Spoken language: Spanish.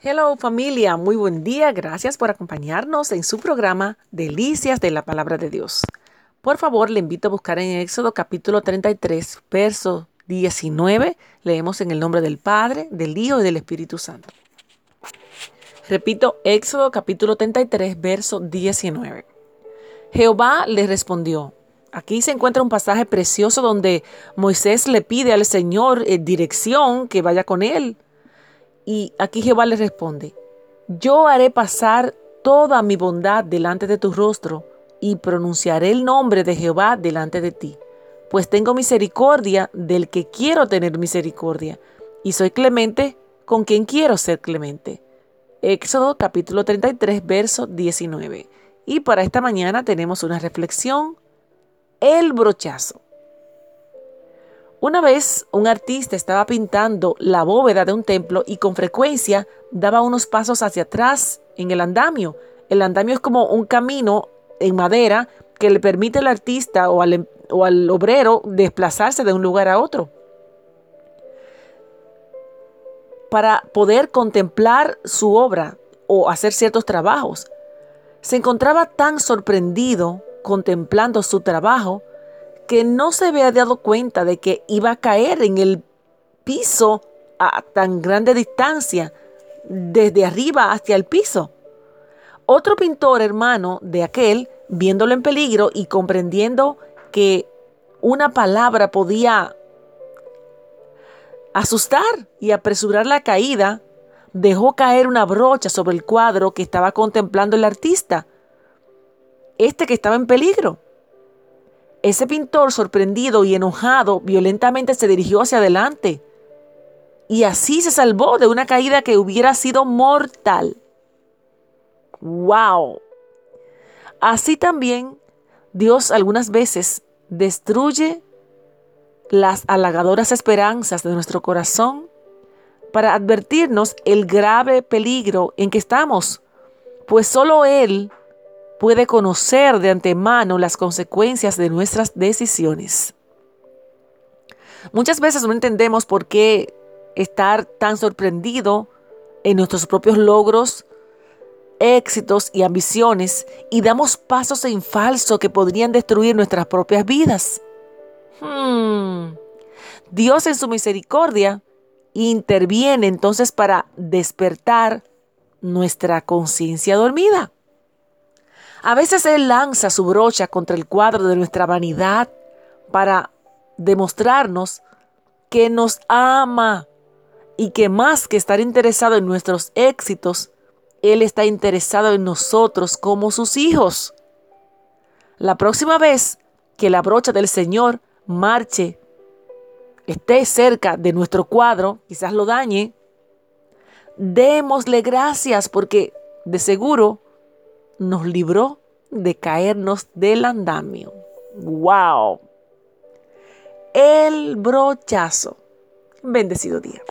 Hello familia, muy buen día. Gracias por acompañarnos en su programa Delicias de la Palabra de Dios. Por favor, le invito a buscar en Éxodo capítulo 33, verso 19. Leemos en el nombre del Padre, del Hijo y del Espíritu Santo. Repito, Éxodo capítulo 33, verso 19. Jehová le respondió. Aquí se encuentra un pasaje precioso donde Moisés le pide al Señor eh, dirección, que vaya con él. Y aquí Jehová le responde, yo haré pasar toda mi bondad delante de tu rostro y pronunciaré el nombre de Jehová delante de ti, pues tengo misericordia del que quiero tener misericordia, y soy clemente con quien quiero ser clemente. Éxodo capítulo 33, verso 19. Y para esta mañana tenemos una reflexión, el brochazo. Una vez un artista estaba pintando la bóveda de un templo y con frecuencia daba unos pasos hacia atrás en el andamio. El andamio es como un camino en madera que le permite al artista o al, em, obrero desplazarse de un lugar a otro. Para poder contemplar su obra o hacer ciertos trabajos. Se encontraba tan sorprendido contemplando su trabajo que no se había dado cuenta de que iba a caer en el piso a tan grande distancia, desde arriba hacia el piso. Otro pintor hermano de aquel, viéndolo en peligro y comprendiendo que una palabra podía asustar y apresurar la caída, dejó caer una brocha sobre el cuadro que estaba contemplando el artista, este que estaba en peligro. Ese pintor, sorprendido y enojado, violentamente se dirigió hacia adelante. Y así se salvó de una caída que hubiera sido mortal. ¡Wow! Así también Dios algunas veces destruye las halagadoras esperanzas de nuestro corazón para advertirnos el grave peligro en que estamos, pues solo Él puede conocer de antemano las consecuencias de nuestras decisiones. Muchas veces no entendemos por qué estar tan sorprendido en nuestros propios logros, éxitos y ambiciones y damos pasos en falso que podrían destruir nuestras propias vidas. Hmm. Dios en su misericordia interviene entonces para despertar nuestra conciencia dormida. A veces Él lanza su brocha contra el cuadro de nuestra vanidad para demostrarnos que nos ama y que más que estar interesado en nuestros éxitos, Él está interesado en nosotros como sus hijos. La próxima vez que la brocha del Señor marche, esté cerca de nuestro cuadro, quizás lo dañe, démosle gracias porque de seguro nos libró de caernos del andamio. ¡Wow! El brochazo. Bendecido día.